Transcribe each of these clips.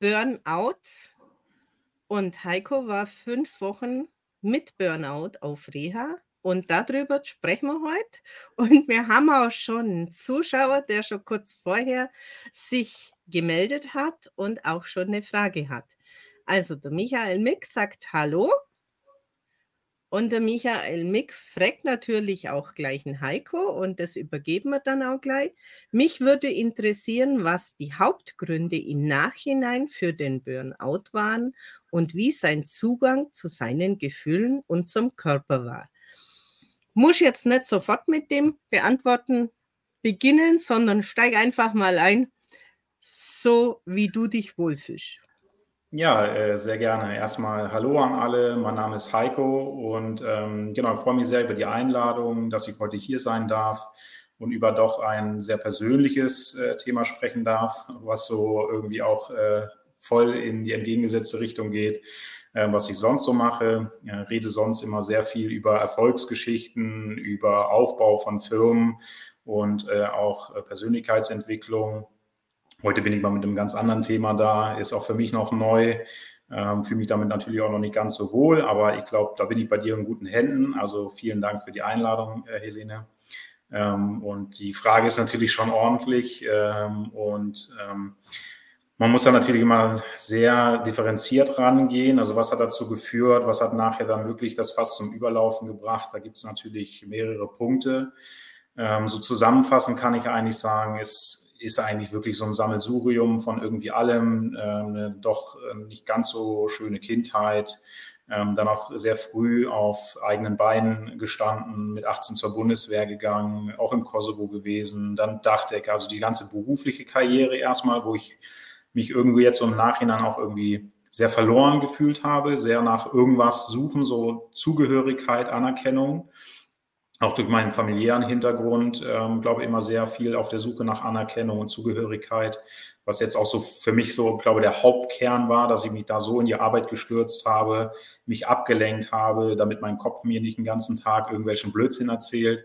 Burnout und Heiko war fünf Wochen mit Burnout auf Reha und darüber sprechen wir heute. Und wir haben auch schon einen Zuschauer, der schon kurz vorher sich gemeldet hat und auch schon eine Frage hat. Also der Michael Mick sagt Hallo. Und der Michael Mick fragt natürlich auch gleich einen Heiko und das übergeben wir dann auch gleich. Mich würde interessieren, was die Hauptgründe im Nachhinein für den Burnout waren und wie sein Zugang zu seinen Gefühlen und zum Körper war. Muss jetzt nicht sofort mit dem Beantworten beginnen, sondern steig einfach mal ein, so wie du dich wohlfühlst. Ja, äh, sehr gerne. Erstmal Hallo an alle. Mein Name ist Heiko und ähm, genau, freue mich sehr über die Einladung, dass ich heute hier sein darf und über doch ein sehr persönliches äh, Thema sprechen darf, was so irgendwie auch äh, voll in die entgegengesetzte Richtung geht, äh, was ich sonst so mache. Rede sonst immer sehr viel über Erfolgsgeschichten, über Aufbau von Firmen und äh, auch Persönlichkeitsentwicklung Heute bin ich mal mit einem ganz anderen Thema da, ist auch für mich noch neu. Ähm, fühle mich damit natürlich auch noch nicht ganz so wohl, aber ich glaube, da bin ich bei dir in guten Händen. Also vielen Dank für die Einladung, äh, Helene. Ähm, und die Frage ist natürlich schon ordentlich ähm, und ähm, man muss da natürlich immer sehr differenziert rangehen. Also was hat dazu geführt? Was hat nachher dann wirklich das Fass zum Überlaufen gebracht? Da gibt es natürlich mehrere Punkte. Ähm, so zusammenfassend kann ich eigentlich sagen, ist ist eigentlich wirklich so ein Sammelsurium von irgendwie allem, äh, eine doch äh, nicht ganz so schöne Kindheit, ähm, dann auch sehr früh auf eigenen Beinen gestanden, mit 18 zur Bundeswehr gegangen, auch im Kosovo gewesen, dann Dachdecker, also die ganze berufliche Karriere erstmal, wo ich mich irgendwie jetzt so im Nachhinein auch irgendwie sehr verloren gefühlt habe, sehr nach irgendwas suchen, so Zugehörigkeit, Anerkennung auch durch meinen familiären Hintergrund, ähm, glaube immer sehr viel auf der Suche nach Anerkennung und Zugehörigkeit, was jetzt auch so für mich so, glaube der Hauptkern war, dass ich mich da so in die Arbeit gestürzt habe, mich abgelenkt habe, damit mein Kopf mir nicht den ganzen Tag irgendwelchen Blödsinn erzählt,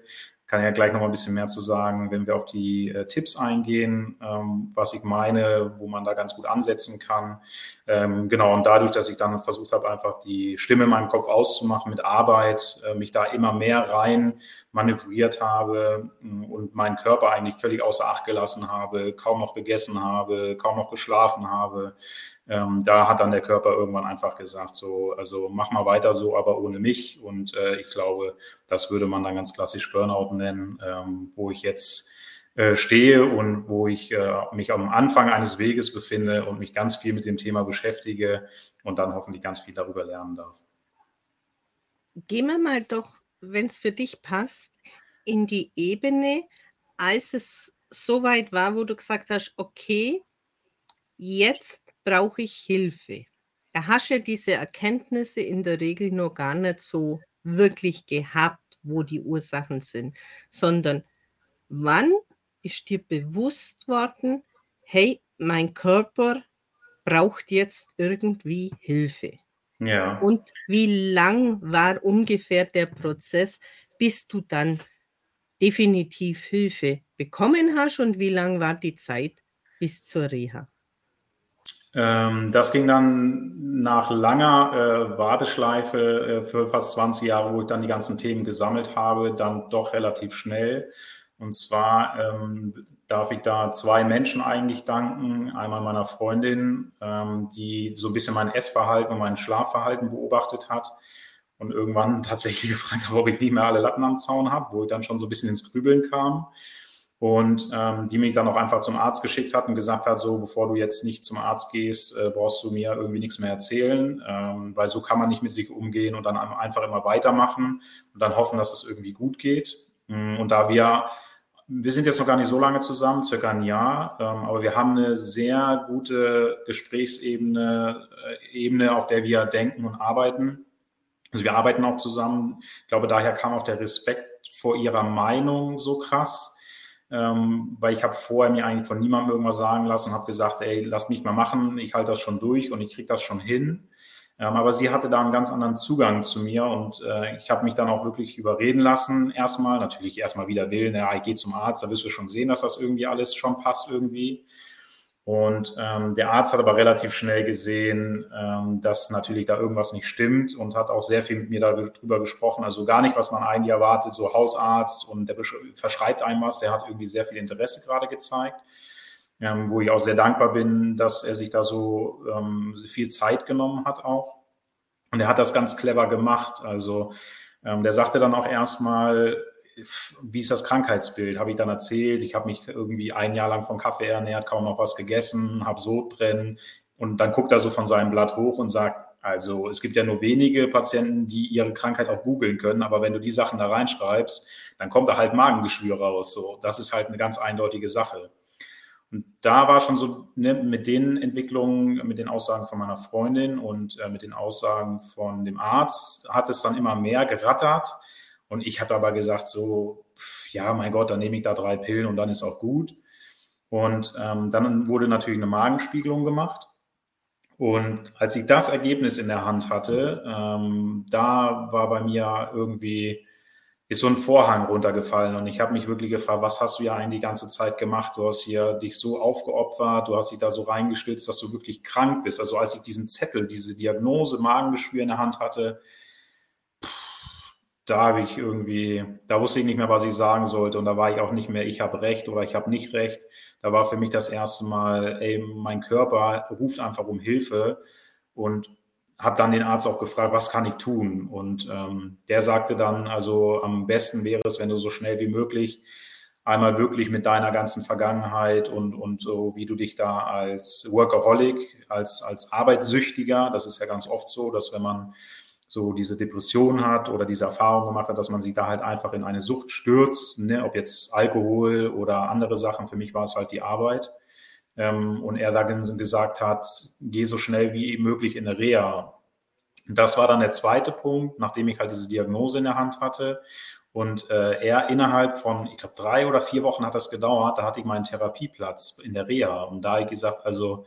kann ja gleich noch ein bisschen mehr zu sagen, wenn wir auf die äh, Tipps eingehen, ähm, was ich meine, wo man da ganz gut ansetzen kann. Ähm, genau, und dadurch, dass ich dann versucht habe, einfach die Stimme in meinem Kopf auszumachen mit Arbeit, äh, mich da immer mehr rein manövriert habe äh, und meinen Körper eigentlich völlig außer Acht gelassen habe, kaum noch gegessen habe, kaum noch geschlafen habe, ähm, da hat dann der Körper irgendwann einfach gesagt, so, also mach mal weiter so, aber ohne mich. Und äh, ich glaube, das würde man dann ganz klassisch Burnout nennen, ähm, wo ich jetzt äh, stehe und wo ich äh, mich am Anfang eines Weges befinde und mich ganz viel mit dem Thema beschäftige und dann hoffentlich ganz viel darüber lernen darf. Gehen wir mal doch, wenn es für dich passt, in die Ebene, als es so weit war, wo du gesagt hast, okay, jetzt brauche ich Hilfe. Da hast ja diese Erkenntnisse in der Regel noch gar nicht so wirklich gehabt, wo die Ursachen sind, sondern wann ist dir bewusst worden, hey, mein Körper braucht jetzt irgendwie Hilfe. Ja. Und wie lang war ungefähr der Prozess, bis du dann definitiv Hilfe bekommen hast und wie lang war die Zeit bis zur Reha? Ähm, das ging dann nach langer äh, Warteschleife äh, für fast 20 Jahre, wo ich dann die ganzen Themen gesammelt habe, dann doch relativ schnell. Und zwar ähm, darf ich da zwei Menschen eigentlich danken. Einmal meiner Freundin, ähm, die so ein bisschen mein Essverhalten und mein Schlafverhalten beobachtet hat und irgendwann tatsächlich gefragt habe, ob ich nicht mehr alle Latten am Zaun habe, wo ich dann schon so ein bisschen ins Grübeln kam und ähm, die mich dann auch einfach zum Arzt geschickt hat und gesagt hat, so bevor du jetzt nicht zum Arzt gehst, äh, brauchst du mir irgendwie nichts mehr erzählen, ähm, weil so kann man nicht mit sich umgehen und dann einfach immer weitermachen und dann hoffen, dass es irgendwie gut geht. Mm, und da wir, wir sind jetzt noch gar nicht so lange zusammen, circa ein Jahr, ähm, aber wir haben eine sehr gute Gesprächsebene, äh, Ebene, auf der wir denken und arbeiten. Also wir arbeiten auch zusammen. Ich glaube, daher kam auch der Respekt vor ihrer Meinung so krass ähm, weil ich habe vorher mir eigentlich von niemandem irgendwas sagen lassen und habe gesagt, ey, lass mich mal machen, ich halte das schon durch und ich kriege das schon hin. Ähm, aber sie hatte da einen ganz anderen Zugang zu mir und äh, ich habe mich dann auch wirklich überreden lassen. Erstmal, natürlich erstmal wieder willen, ja, ich gehe zum Arzt, da wirst du schon sehen, dass das irgendwie alles schon passt irgendwie. Und ähm, der Arzt hat aber relativ schnell gesehen, ähm, dass natürlich da irgendwas nicht stimmt und hat auch sehr viel mit mir darüber gesprochen. Also gar nicht, was man eigentlich erwartet, so Hausarzt und der verschreibt einem was. Der hat irgendwie sehr viel Interesse gerade gezeigt, ähm, wo ich auch sehr dankbar bin, dass er sich da so ähm, viel Zeit genommen hat auch. Und er hat das ganz clever gemacht. Also ähm, der sagte dann auch erstmal, wie ist das Krankheitsbild? Habe ich dann erzählt, ich habe mich irgendwie ein Jahr lang von Kaffee ernährt, kaum noch was gegessen, habe Sodbrennen und dann guckt er so von seinem Blatt hoch und sagt, also es gibt ja nur wenige Patienten, die ihre Krankheit auch googeln können, aber wenn du die Sachen da reinschreibst, dann kommt da halt Magengeschwür raus. So, das ist halt eine ganz eindeutige Sache. Und da war schon so ne, mit den Entwicklungen, mit den Aussagen von meiner Freundin und äh, mit den Aussagen von dem Arzt, hat es dann immer mehr gerattert. Und ich habe aber gesagt, so, ja, mein Gott, dann nehme ich da drei Pillen und dann ist auch gut. Und ähm, dann wurde natürlich eine Magenspiegelung gemacht. Und als ich das Ergebnis in der Hand hatte, ähm, da war bei mir irgendwie, ist so ein Vorhang runtergefallen und ich habe mich wirklich gefragt, was hast du ja eigentlich die ganze Zeit gemacht? Du hast hier dich so aufgeopfert, du hast dich da so reingestützt, dass du wirklich krank bist. Also als ich diesen Zettel, diese Diagnose Magengeschwür in der Hand hatte, da habe ich irgendwie, da wusste ich nicht mehr, was ich sagen sollte und da war ich auch nicht mehr, ich habe recht oder ich habe nicht recht. Da war für mich das erste Mal, ey, mein Körper ruft einfach um Hilfe und habe dann den Arzt auch gefragt, was kann ich tun? Und ähm, der sagte dann, also am besten wäre es, wenn du so schnell wie möglich einmal wirklich mit deiner ganzen Vergangenheit und, und so, wie du dich da als Workaholic, als, als Arbeitssüchtiger, das ist ja ganz oft so, dass wenn man so diese Depression hat oder diese Erfahrung gemacht hat, dass man sich da halt einfach in eine Sucht stürzt, ne? ob jetzt Alkohol oder andere Sachen. Für mich war es halt die Arbeit. Ähm, und er dann gesagt hat, geh so schnell wie möglich in eine Reha. Das war dann der zweite Punkt, nachdem ich halt diese Diagnose in der Hand hatte. Und äh, er innerhalb von, ich glaube, drei oder vier Wochen hat das gedauert, da hatte ich meinen Therapieplatz in der Reha. Und da habe ich gesagt, also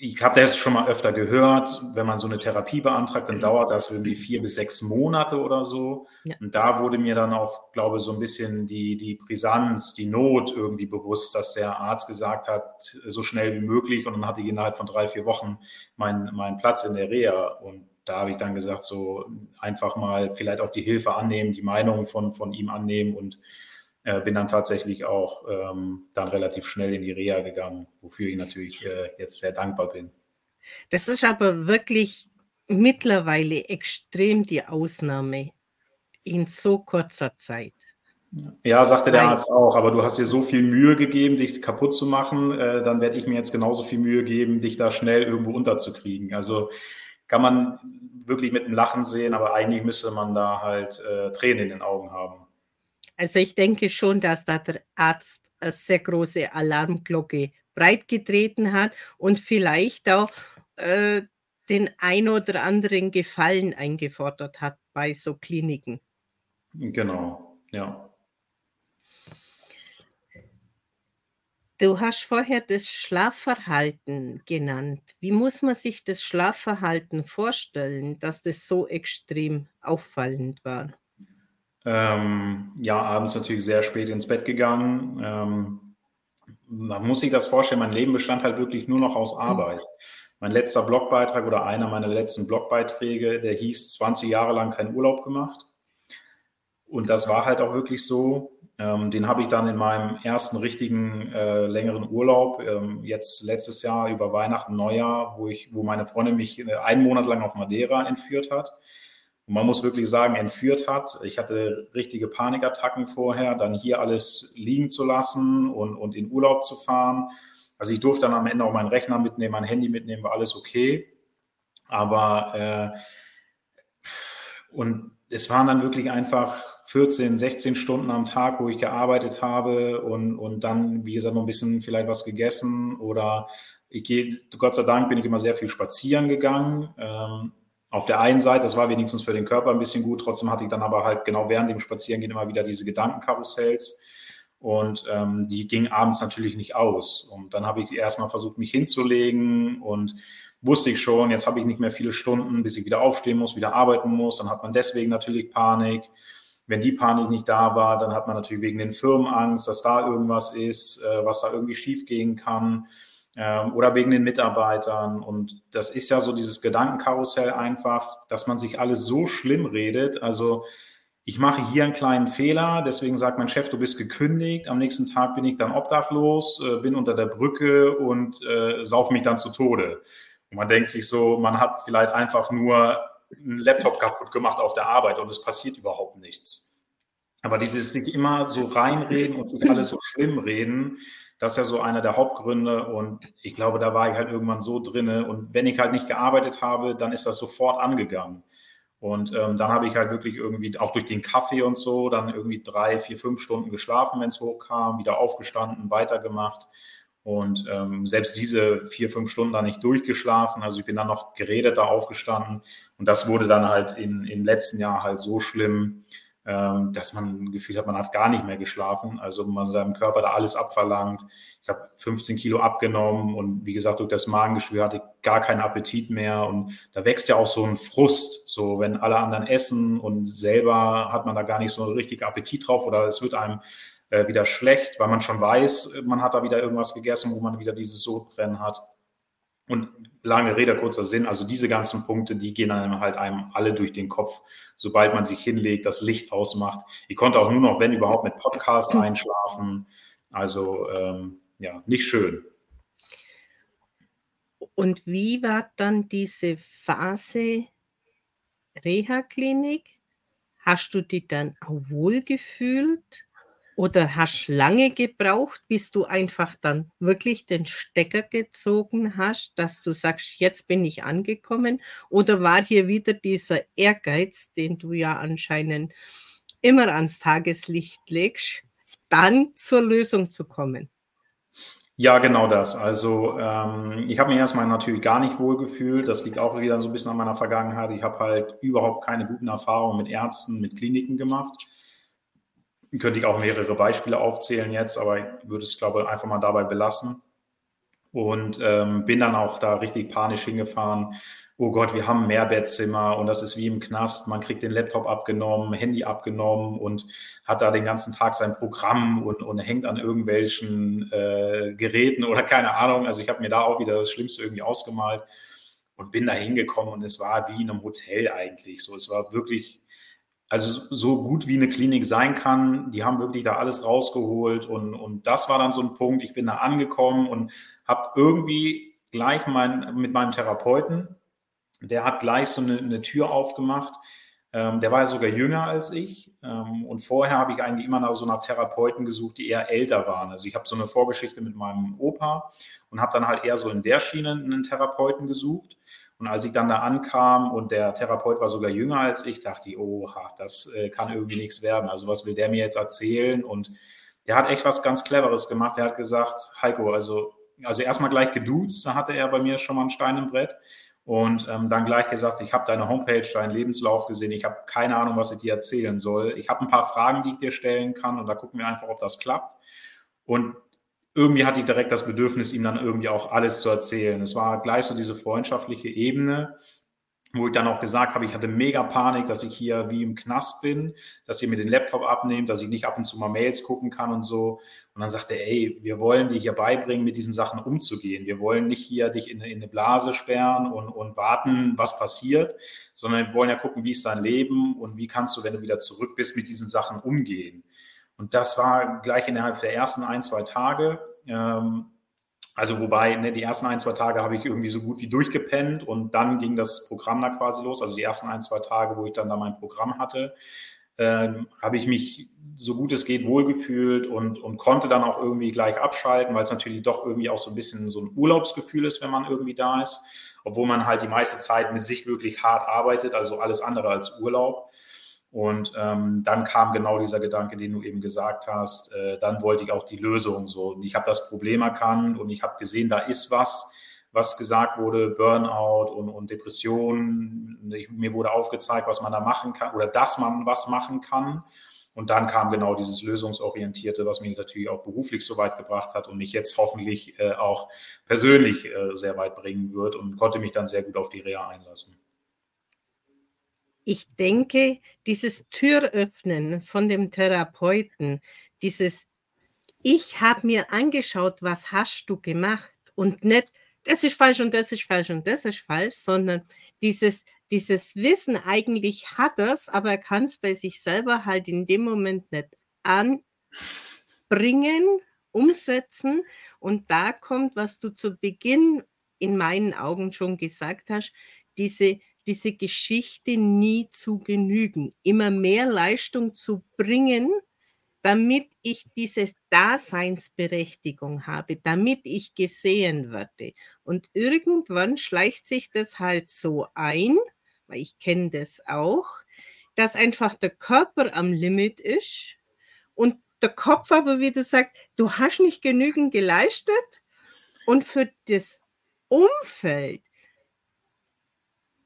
ich habe das schon mal öfter gehört, wenn man so eine Therapie beantragt, dann mhm. dauert das irgendwie vier bis sechs Monate oder so. Ja. Und da wurde mir dann auch, glaube ich, so ein bisschen die, die Brisanz, die Not irgendwie bewusst, dass der Arzt gesagt hat, so schnell wie möglich. Und dann hatte ich innerhalb von drei, vier Wochen meinen, meinen Platz in der Reha. Und da habe ich dann gesagt, so einfach mal vielleicht auch die Hilfe annehmen, die Meinung von, von ihm annehmen und äh, bin dann tatsächlich auch ähm, dann relativ schnell in die Reha gegangen, wofür ich natürlich äh, jetzt sehr dankbar bin. Das ist aber wirklich mittlerweile extrem die Ausnahme in so kurzer Zeit. Ja, sagte der Arzt auch, aber du hast dir so viel Mühe gegeben, dich kaputt zu machen, äh, dann werde ich mir jetzt genauso viel Mühe geben, dich da schnell irgendwo unterzukriegen. Also kann man wirklich mit einem Lachen sehen, aber eigentlich müsste man da halt äh, Tränen in den Augen haben. Also ich denke schon, dass da der Arzt eine sehr große Alarmglocke breitgetreten hat und vielleicht auch äh, den ein oder anderen Gefallen eingefordert hat bei so Kliniken. Genau, ja. Du hast vorher das Schlafverhalten genannt. Wie muss man sich das Schlafverhalten vorstellen, dass das so extrem auffallend war? Ähm, ja, abends natürlich sehr spät ins Bett gegangen. Ähm, man muss sich das vorstellen, mein Leben bestand halt wirklich nur noch aus mhm. Arbeit. Mein letzter Blogbeitrag oder einer meiner letzten Blogbeiträge, der hieß 20 Jahre lang keinen Urlaub gemacht. Und das war halt auch wirklich so. Ähm, den habe ich dann in meinem ersten richtigen äh, längeren Urlaub, ähm, jetzt letztes Jahr über Weihnachten, Neujahr, wo, ich, wo meine Freundin mich äh, einen Monat lang auf Madeira entführt hat und man muss wirklich sagen, entführt hat. Ich hatte richtige Panikattacken vorher, dann hier alles liegen zu lassen und, und in Urlaub zu fahren. Also ich durfte dann am Ende auch meinen Rechner mitnehmen, mein Handy mitnehmen, war alles okay. Aber äh, und es waren dann wirklich einfach 14, 16 Stunden am Tag, wo ich gearbeitet habe und, und dann, wie gesagt, noch ein bisschen vielleicht was gegessen oder ich gehe, Gott sei Dank bin ich immer sehr viel spazieren gegangen. Ähm, auf der einen Seite, das war wenigstens für den Körper ein bisschen gut, trotzdem hatte ich dann aber halt genau während dem Spazierengehen immer wieder diese Gedankenkarussells und ähm, die gingen abends natürlich nicht aus. Und dann habe ich erstmal versucht, mich hinzulegen und wusste ich schon, jetzt habe ich nicht mehr viele Stunden, bis ich wieder aufstehen muss, wieder arbeiten muss. Dann hat man deswegen natürlich Panik. Wenn die Panik nicht da war, dann hat man natürlich wegen den Firmen Angst, dass da irgendwas ist, äh, was da irgendwie schiefgehen kann. Ähm, oder wegen den Mitarbeitern. Und das ist ja so dieses Gedankenkarussell einfach, dass man sich alles so schlimm redet. Also ich mache hier einen kleinen Fehler, deswegen sagt mein Chef, du bist gekündigt. Am nächsten Tag bin ich dann obdachlos, äh, bin unter der Brücke und äh, sauf mich dann zu Tode. Und man denkt sich so, man hat vielleicht einfach nur einen Laptop kaputt gemacht auf der Arbeit und es passiert überhaupt nichts. Aber dieses sich immer so reinreden und sich alles so schlimm reden, das ist ja so einer der Hauptgründe und ich glaube, da war ich halt irgendwann so drinne und wenn ich halt nicht gearbeitet habe, dann ist das sofort angegangen. Und ähm, dann habe ich halt wirklich irgendwie auch durch den Kaffee und so dann irgendwie drei, vier, fünf Stunden geschlafen, wenn es hochkam, wieder aufgestanden, weitergemacht. Und ähm, selbst diese vier, fünf Stunden dann nicht durchgeschlafen. Also ich bin dann noch geredet da aufgestanden. Und das wurde dann halt in, im letzten Jahr halt so schlimm, dass man ein Gefühl hat, man hat gar nicht mehr geschlafen. Also man seinem Körper da alles abverlangt. Ich habe 15 Kilo abgenommen und wie gesagt, durch das Magengeschwür hatte ich gar keinen Appetit mehr. Und da wächst ja auch so ein Frust, so wenn alle anderen essen und selber hat man da gar nicht so richtig Appetit drauf oder es wird einem äh, wieder schlecht, weil man schon weiß, man hat da wieder irgendwas gegessen, wo man wieder dieses Sodbrennen hat. Und lange Rede, kurzer Sinn, also diese ganzen Punkte, die gehen dann halt einem alle durch den Kopf, sobald man sich hinlegt, das Licht ausmacht. Ich konnte auch nur noch, wenn überhaupt, mit Podcast einschlafen. Also ähm, ja, nicht schön. Und wie war dann diese Phase Reha-Klinik? Hast du dich dann auch wohl gefühlt? Oder hast lange gebraucht, bis du einfach dann wirklich den Stecker gezogen hast, dass du sagst, jetzt bin ich angekommen? Oder war hier wieder dieser Ehrgeiz, den du ja anscheinend immer ans Tageslicht legst, dann zur Lösung zu kommen? Ja, genau das. Also ähm, ich habe mich erstmal natürlich gar nicht wohl gefühlt. Das liegt auch wieder so ein bisschen an meiner Vergangenheit. Ich habe halt überhaupt keine guten Erfahrungen mit Ärzten, mit Kliniken gemacht könnte ich auch mehrere Beispiele aufzählen jetzt, aber ich würde es, glaube ich, einfach mal dabei belassen. Und ähm, bin dann auch da richtig panisch hingefahren. Oh Gott, wir haben ein Mehrbettzimmer und das ist wie im Knast. Man kriegt den Laptop abgenommen, Handy abgenommen und hat da den ganzen Tag sein Programm und, und hängt an irgendwelchen äh, Geräten oder keine Ahnung. Also ich habe mir da auch wieder das Schlimmste irgendwie ausgemalt und bin da hingekommen und es war wie in einem Hotel eigentlich. So, es war wirklich also so gut wie eine Klinik sein kann. Die haben wirklich da alles rausgeholt und, und das war dann so ein Punkt. Ich bin da angekommen und habe irgendwie gleich mein, mit meinem Therapeuten, der hat gleich so eine, eine Tür aufgemacht. Ähm, der war ja sogar jünger als ich ähm, und vorher habe ich eigentlich immer nach so nach Therapeuten gesucht, die eher älter waren. Also ich habe so eine Vorgeschichte mit meinem Opa und habe dann halt eher so in der Schiene einen Therapeuten gesucht. Und als ich dann da ankam und der Therapeut war sogar jünger als ich, dachte ich, oha, das äh, kann irgendwie nichts werden. Also was will der mir jetzt erzählen? Und der hat echt was ganz Cleveres gemacht. Der hat gesagt, Heiko, also, also erstmal gleich geduzt, da hatte er bei mir schon mal einen Stein im Brett. Und ähm, dann gleich gesagt, ich habe deine Homepage, deinen Lebenslauf gesehen, ich habe keine Ahnung, was ich dir erzählen soll. Ich habe ein paar Fragen, die ich dir stellen kann und da gucken wir einfach, ob das klappt. Und irgendwie hatte ich direkt das Bedürfnis, ihm dann irgendwie auch alles zu erzählen. Es war gleich so diese freundschaftliche Ebene, wo ich dann auch gesagt habe, ich hatte mega Panik, dass ich hier wie im Knast bin, dass ihr mir den Laptop abnehmt, dass ich nicht ab und zu mal Mails gucken kann und so. Und dann sagte er, ey, wir wollen dir hier beibringen, mit diesen Sachen umzugehen. Wir wollen nicht hier dich in, in eine Blase sperren und, und warten, was passiert, sondern wir wollen ja gucken, wie ist dein Leben und wie kannst du, wenn du wieder zurück bist, mit diesen Sachen umgehen. Und das war gleich innerhalb der ersten ein, zwei Tage. Ähm, also wobei, ne, die ersten ein, zwei Tage habe ich irgendwie so gut wie durchgepennt und dann ging das Programm da quasi los. Also die ersten ein, zwei Tage, wo ich dann da mein Programm hatte, ähm, habe ich mich so gut es geht wohlgefühlt und, und konnte dann auch irgendwie gleich abschalten, weil es natürlich doch irgendwie auch so ein bisschen so ein Urlaubsgefühl ist, wenn man irgendwie da ist, obwohl man halt die meiste Zeit mit sich wirklich hart arbeitet, also alles andere als Urlaub. Und ähm, dann kam genau dieser Gedanke, den du eben gesagt hast. Äh, dann wollte ich auch die Lösung so. Und ich habe das Problem erkannt und ich habe gesehen, da ist was, was gesagt wurde, Burnout und, und Depression. Ich, mir wurde aufgezeigt, was man da machen kann oder dass man was machen kann. Und dann kam genau dieses Lösungsorientierte, was mich natürlich auch beruflich so weit gebracht hat und mich jetzt hoffentlich äh, auch persönlich äh, sehr weit bringen wird und konnte mich dann sehr gut auf die Reha einlassen. Ich denke, dieses Türöffnen von dem Therapeuten, dieses Ich habe mir angeschaut, was hast du gemacht und nicht, das ist falsch und das ist falsch und das ist falsch, sondern dieses, dieses Wissen eigentlich hat es, aber er kann es bei sich selber halt in dem Moment nicht anbringen, umsetzen. Und da kommt, was du zu Beginn in meinen Augen schon gesagt hast, diese, diese Geschichte nie zu genügen, immer mehr Leistung zu bringen, damit ich diese Daseinsberechtigung habe, damit ich gesehen werde. Und irgendwann schleicht sich das halt so ein, weil ich kenne das auch, dass einfach der Körper am Limit ist und der Kopf aber wieder sagt, du hast nicht genügend geleistet und für das Umfeld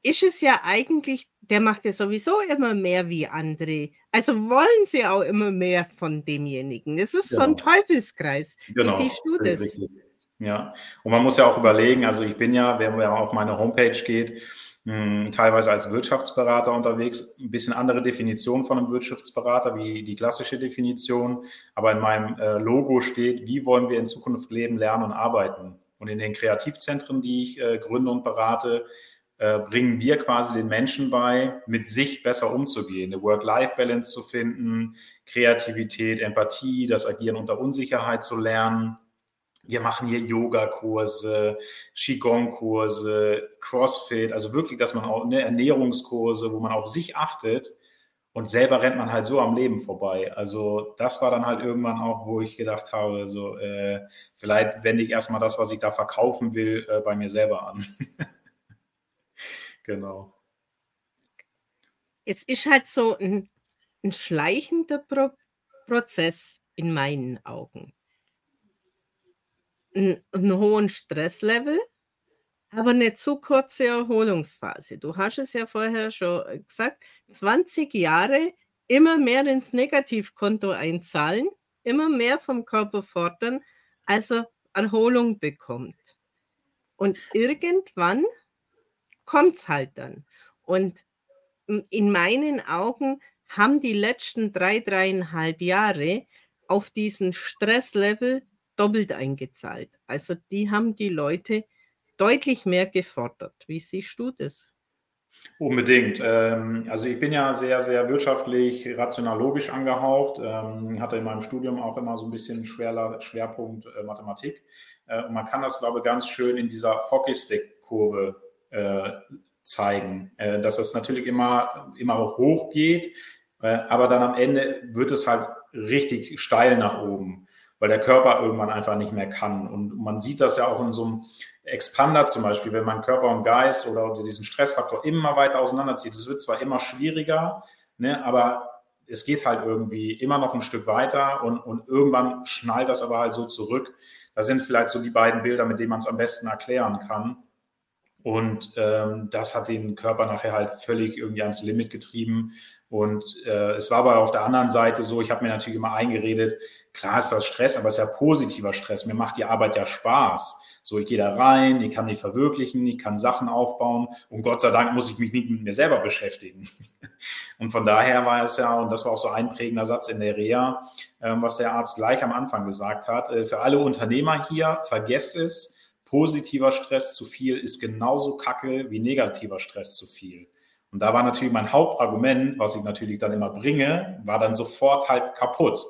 ist es ja eigentlich, der macht ja sowieso immer mehr wie andere. Also wollen sie auch immer mehr von demjenigen. Es ist genau. so ein genau. Teufelskreis. Genau. Wie siehst du das? Ja, und man muss ja auch überlegen, also ich bin ja, wenn man auf meine Homepage geht, hm, teilweise als Wirtschaftsberater unterwegs, ein bisschen andere Definition von einem Wirtschaftsberater wie die klassische Definition, aber in meinem äh, Logo steht, wie wollen wir in Zukunft leben, lernen und arbeiten. Und in den Kreativzentren, die ich äh, gründe und berate, äh, bringen wir quasi den Menschen bei, mit sich besser umzugehen, eine Work-Life-Balance zu finden, Kreativität, Empathie, das Agieren unter Unsicherheit zu lernen. Wir machen hier Yoga-Kurse, Qigong-Kurse, Crossfit, also wirklich, dass man auch ne, Ernährungskurse, wo man auf sich achtet und selber rennt man halt so am Leben vorbei. Also das war dann halt irgendwann auch, wo ich gedacht habe, so äh, vielleicht wende ich erstmal das, was ich da verkaufen will, äh, bei mir selber an. Genau. Es ist halt so ein, ein schleichender Pro Prozess in meinen Augen. Ein, einen hohen Stresslevel, aber eine zu kurze Erholungsphase. Du hast es ja vorher schon gesagt, 20 Jahre immer mehr ins Negativkonto einzahlen, immer mehr vom Körper fordern, als er Erholung bekommt. Und irgendwann kommt es halt dann. Und in meinen Augen haben die letzten drei, dreieinhalb Jahre auf diesen Stresslevel doppelt eingezahlt. Also die haben die Leute deutlich mehr gefordert. Wie siehst du das? Unbedingt. Ähm, also ich bin ja sehr, sehr wirtschaftlich, rational logisch angehaucht, ähm, hatte in meinem Studium auch immer so ein bisschen Schwerpunkt äh, Mathematik. Äh, und man kann das, glaube ich, ganz schön in dieser Hockeystick-Kurve zeigen, äh, dass das natürlich immer, immer hoch geht, äh, aber dann am Ende wird es halt richtig steil nach oben, weil der Körper irgendwann einfach nicht mehr kann. Und man sieht das ja auch in so einem Expander zum Beispiel, wenn man Körper und Geist oder diesen Stressfaktor immer weiter auseinanderzieht. Es wird zwar immer schwieriger, ne, aber es geht halt irgendwie immer noch ein Stück weiter und, und irgendwann schnallt das aber halt so zurück. Das sind vielleicht so die beiden Bilder, mit denen man es am besten erklären kann. Und ähm, das hat den Körper nachher halt völlig irgendwie ans Limit getrieben. Und äh, es war aber auf der anderen Seite so, ich habe mir natürlich immer eingeredet, klar ist das Stress, aber es ist ja positiver Stress. Mir macht die Arbeit ja Spaß. So, ich gehe da rein, ich kann mich verwirklichen, ich kann Sachen aufbauen und Gott sei Dank muss ich mich nicht mit mir selber beschäftigen. Und von daher war es ja, und das war auch so ein prägender Satz in der Reha, äh, was der Arzt gleich am Anfang gesagt hat, äh, für alle Unternehmer hier, vergesst es, positiver Stress zu viel ist genauso kacke wie negativer Stress zu viel. Und da war natürlich mein Hauptargument, was ich natürlich dann immer bringe, war dann sofort halt kaputt.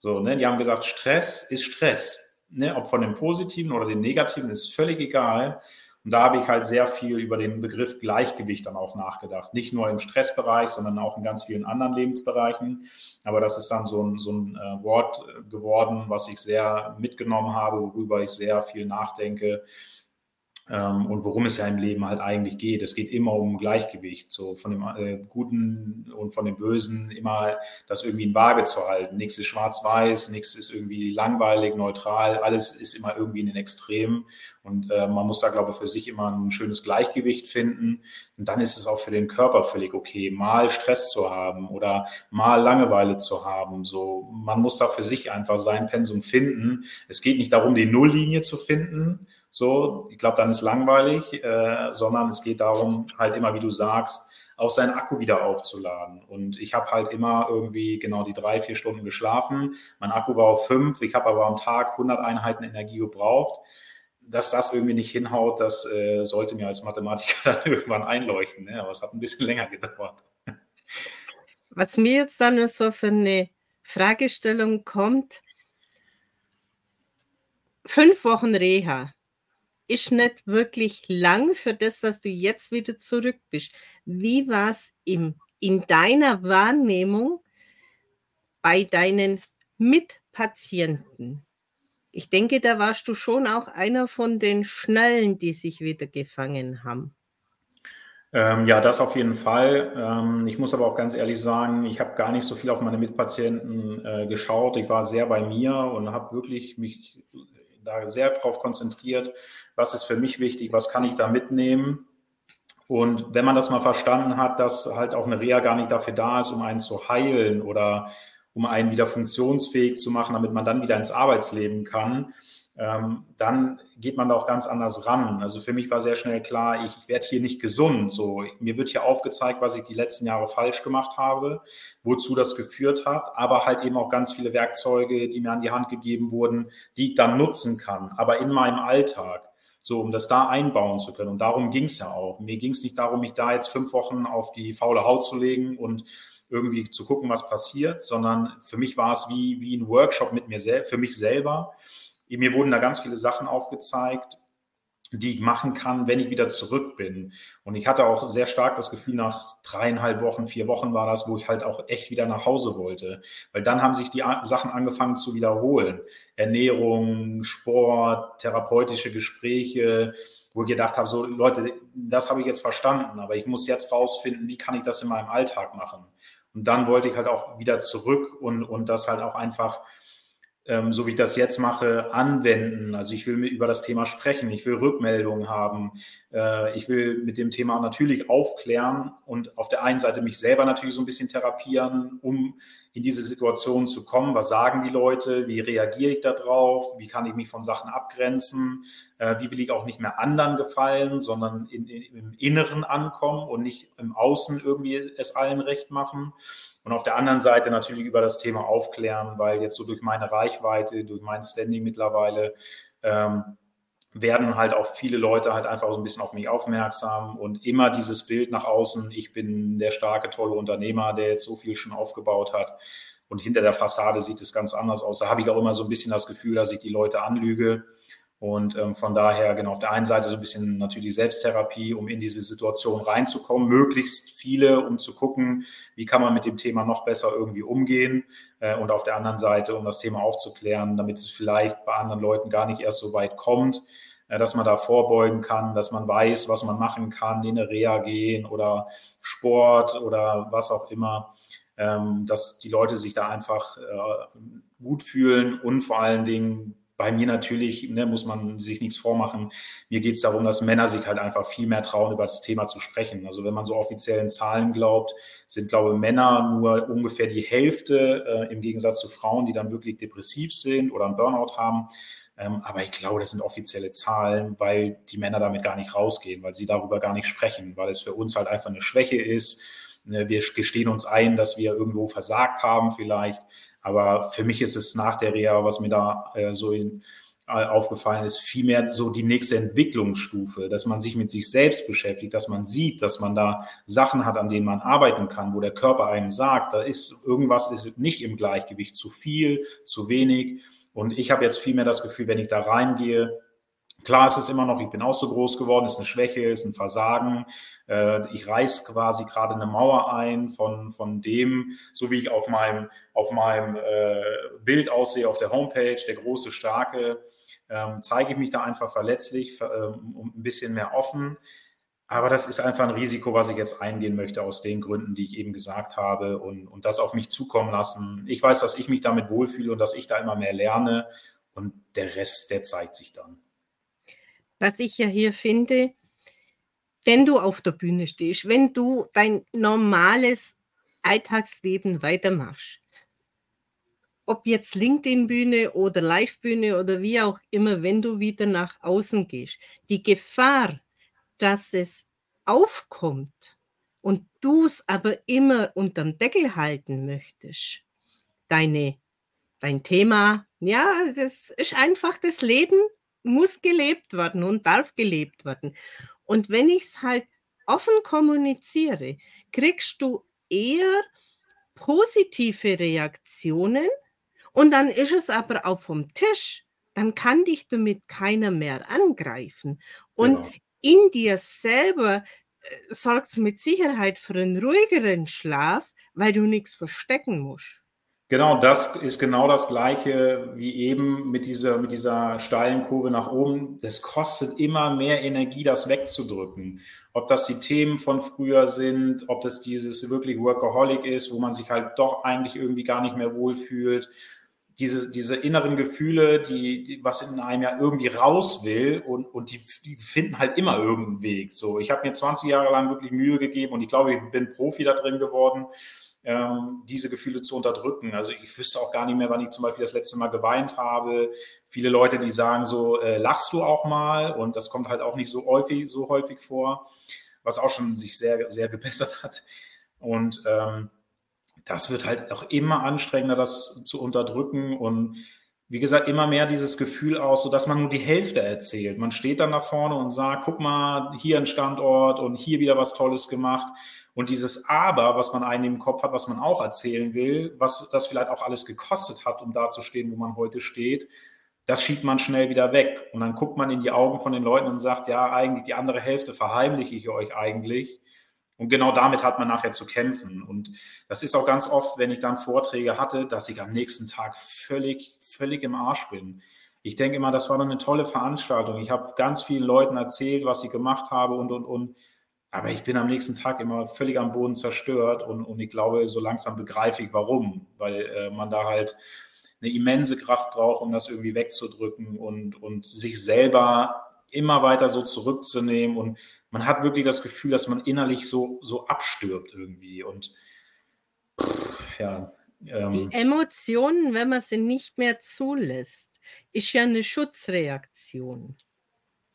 So, ne, die haben gesagt, Stress ist Stress. Ne, ob von dem Positiven oder dem Negativen ist völlig egal. Und da habe ich halt sehr viel über den Begriff Gleichgewicht dann auch nachgedacht. Nicht nur im Stressbereich, sondern auch in ganz vielen anderen Lebensbereichen. Aber das ist dann so ein, so ein äh, Wort geworden, was ich sehr mitgenommen habe, worüber ich sehr viel nachdenke ähm, und worum es ja im Leben halt eigentlich geht. Es geht immer um Gleichgewicht, so von dem äh, Guten und von dem Bösen immer das irgendwie in Waage zu halten. Nichts ist schwarz-weiß, nichts ist irgendwie langweilig, neutral, alles ist immer irgendwie in den Extremen. Und äh, man muss da, glaube ich, für sich immer ein schönes Gleichgewicht finden. Und dann ist es auch für den Körper völlig okay, mal Stress zu haben oder mal Langeweile zu haben. So, man muss da für sich einfach sein Pensum finden. Es geht nicht darum, die Nulllinie zu finden, so, ich glaube, dann ist langweilig, äh, sondern es geht darum, halt immer, wie du sagst, auch seinen Akku wieder aufzuladen. Und ich habe halt immer irgendwie genau die drei, vier Stunden geschlafen. Mein Akku war auf fünf. Ich habe aber am Tag 100 Einheiten Energie gebraucht. Dass das irgendwie nicht hinhaut, das äh, sollte mir als Mathematiker dann irgendwann einleuchten. Ne? Aber es hat ein bisschen länger gedauert. Was mir jetzt dann nur so für eine Fragestellung kommt, fünf Wochen Reha ist nicht wirklich lang für das, dass du jetzt wieder zurück bist. Wie war es in deiner Wahrnehmung bei deinen Mitpatienten? Ich denke, da warst du schon auch einer von den Schnellen, die sich wieder gefangen haben. Ähm, ja, das auf jeden Fall. Ähm, ich muss aber auch ganz ehrlich sagen, ich habe gar nicht so viel auf meine Mitpatienten äh, geschaut. Ich war sehr bei mir und habe wirklich mich da sehr darauf konzentriert, was ist für mich wichtig, was kann ich da mitnehmen. Und wenn man das mal verstanden hat, dass halt auch eine Reha gar nicht dafür da ist, um einen zu heilen oder um einen wieder funktionsfähig zu machen, damit man dann wieder ins Arbeitsleben kann, ähm, dann geht man da auch ganz anders ran. Also für mich war sehr schnell klar, ich, ich werde hier nicht gesund. So, mir wird hier aufgezeigt, was ich die letzten Jahre falsch gemacht habe, wozu das geführt hat, aber halt eben auch ganz viele Werkzeuge, die mir an die Hand gegeben wurden, die ich dann nutzen kann, aber in meinem Alltag. So, um das da einbauen zu können. Und darum ging es ja auch. Mir ging es nicht darum, mich da jetzt fünf Wochen auf die faule Haut zu legen und irgendwie zu gucken, was passiert, sondern für mich war es wie, wie ein Workshop mit mir selbst, für mich selber. Mir wurden da ganz viele Sachen aufgezeigt, die ich machen kann, wenn ich wieder zurück bin. Und ich hatte auch sehr stark das Gefühl, nach dreieinhalb Wochen, vier Wochen war das, wo ich halt auch echt wieder nach Hause wollte. Weil dann haben sich die Sachen angefangen zu wiederholen. Ernährung, Sport, therapeutische Gespräche, wo ich gedacht habe, so Leute, das habe ich jetzt verstanden, aber ich muss jetzt rausfinden, wie kann ich das in meinem Alltag machen. Und dann wollte ich halt auch wieder zurück und, und das halt auch einfach, ähm, so wie ich das jetzt mache, anwenden. Also ich will über das Thema sprechen, ich will Rückmeldungen haben, äh, ich will mit dem Thema natürlich aufklären und auf der einen Seite mich selber natürlich so ein bisschen therapieren, um in diese Situation zu kommen. Was sagen die Leute? Wie reagiere ich darauf? Wie kann ich mich von Sachen abgrenzen? Äh, wie will ich auch nicht mehr anderen gefallen, sondern in, in, im Inneren ankommen und nicht im Außen irgendwie es allen recht machen? Und auf der anderen Seite natürlich über das Thema aufklären, weil jetzt so durch meine Reichweite, durch mein Standing mittlerweile, ähm, werden halt auch viele Leute halt einfach so ein bisschen auf mich aufmerksam und immer dieses Bild nach außen, ich bin der starke, tolle Unternehmer, der jetzt so viel schon aufgebaut hat. Und hinter der Fassade sieht es ganz anders aus. Da habe ich auch immer so ein bisschen das Gefühl, dass ich die Leute anlüge. Und ähm, von daher, genau, auf der einen Seite so ein bisschen natürlich Selbsttherapie, um in diese Situation reinzukommen, möglichst viele, um zu gucken, wie kann man mit dem Thema noch besser irgendwie umgehen. Äh, und auf der anderen Seite, um das Thema aufzuklären, damit es vielleicht bei anderen Leuten gar nicht erst so weit kommt, äh, dass man da vorbeugen kann, dass man weiß, was man machen kann, in eine Reha gehen oder Sport oder was auch immer, ähm, dass die Leute sich da einfach äh, gut fühlen und vor allen Dingen bei mir natürlich, ne, muss man sich nichts vormachen. Mir geht es darum, dass Männer sich halt einfach viel mehr trauen, über das Thema zu sprechen. Also wenn man so offiziellen Zahlen glaubt, sind, glaube ich, Männer nur ungefähr die Hälfte äh, im Gegensatz zu Frauen, die dann wirklich depressiv sind oder einen Burnout haben. Ähm, aber ich glaube, das sind offizielle Zahlen, weil die Männer damit gar nicht rausgehen, weil sie darüber gar nicht sprechen, weil es für uns halt einfach eine Schwäche ist. Ne, wir gestehen uns ein, dass wir irgendwo versagt haben vielleicht. Aber für mich ist es nach der Reha, was mir da äh, so in, äh, aufgefallen ist, vielmehr so die nächste Entwicklungsstufe, dass man sich mit sich selbst beschäftigt, dass man sieht, dass man da Sachen hat, an denen man arbeiten kann, wo der Körper einem sagt, da ist irgendwas ist nicht im Gleichgewicht, zu viel, zu wenig. Und ich habe jetzt vielmehr das Gefühl, wenn ich da reingehe, Klar ist es immer noch, ich bin auch so groß geworden, ist eine Schwäche, ist ein Versagen. Äh, ich reiß quasi gerade eine Mauer ein von, von dem, so wie ich auf meinem, auf meinem äh, Bild aussehe auf der Homepage, der große, starke, ähm, zeige ich mich da einfach verletzlich, ähm, ein bisschen mehr offen. Aber das ist einfach ein Risiko, was ich jetzt eingehen möchte, aus den Gründen, die ich eben gesagt habe und, und das auf mich zukommen lassen. Ich weiß, dass ich mich damit wohlfühle und dass ich da immer mehr lerne und der Rest, der zeigt sich dann was ich ja hier finde, wenn du auf der Bühne stehst, wenn du dein normales Alltagsleben weitermachst, ob jetzt LinkedIn-Bühne oder Live-Bühne oder wie auch immer, wenn du wieder nach außen gehst, die Gefahr, dass es aufkommt und du es aber immer unterm Deckel halten möchtest, deine, dein Thema, ja, das ist einfach das Leben muss gelebt werden und darf gelebt werden. Und wenn ich es halt offen kommuniziere, kriegst du eher positive Reaktionen und dann ist es aber auch vom Tisch. Dann kann dich damit keiner mehr angreifen. Und genau. in dir selber äh, sorgt es mit Sicherheit für einen ruhigeren Schlaf, weil du nichts verstecken musst. Genau, das ist genau das Gleiche wie eben mit dieser, mit dieser steilen Kurve nach oben. Das kostet immer mehr Energie, das wegzudrücken. Ob das die Themen von früher sind, ob das dieses wirklich Workaholic ist, wo man sich halt doch eigentlich irgendwie gar nicht mehr wohlfühlt. Diese, diese inneren Gefühle, die, die was in einem ja irgendwie raus will und, und die, die finden halt immer irgendeinen Weg. So, ich habe mir 20 Jahre lang wirklich Mühe gegeben und ich glaube, ich bin Profi da drin geworden ähm, diese Gefühle zu unterdrücken. Also ich wüsste auch gar nicht mehr, wann ich zum Beispiel das letzte Mal geweint habe. Viele Leute, die sagen so, äh, lachst du auch mal? Und das kommt halt auch nicht so häufig, so häufig vor, was auch schon sich sehr, sehr gebessert hat. Und ähm, das wird halt auch immer anstrengender, das zu unterdrücken und wie gesagt, immer mehr dieses Gefühl aus, so dass man nur die Hälfte erzählt. Man steht dann da vorne und sagt, guck mal, hier ein Standort und hier wieder was Tolles gemacht. Und dieses Aber, was man einen im Kopf hat, was man auch erzählen will, was das vielleicht auch alles gekostet hat, um da zu stehen, wo man heute steht, das schiebt man schnell wieder weg. Und dann guckt man in die Augen von den Leuten und sagt, ja, eigentlich die andere Hälfte verheimliche ich euch eigentlich. Und genau damit hat man nachher zu kämpfen. Und das ist auch ganz oft, wenn ich dann Vorträge hatte, dass ich am nächsten Tag völlig, völlig im Arsch bin. Ich denke immer, das war dann eine tolle Veranstaltung. Ich habe ganz vielen Leuten erzählt, was ich gemacht habe und, und, und. Aber ich bin am nächsten Tag immer völlig am Boden zerstört und, und ich glaube, so langsam begreife ich, warum. Weil äh, man da halt eine immense Kraft braucht, um das irgendwie wegzudrücken und, und sich selber immer weiter so zurückzunehmen. Und man hat wirklich das Gefühl, dass man innerlich so, so abstirbt irgendwie. Und pff, ja. Ähm, Die Emotionen, wenn man sie nicht mehr zulässt, ist ja eine Schutzreaktion.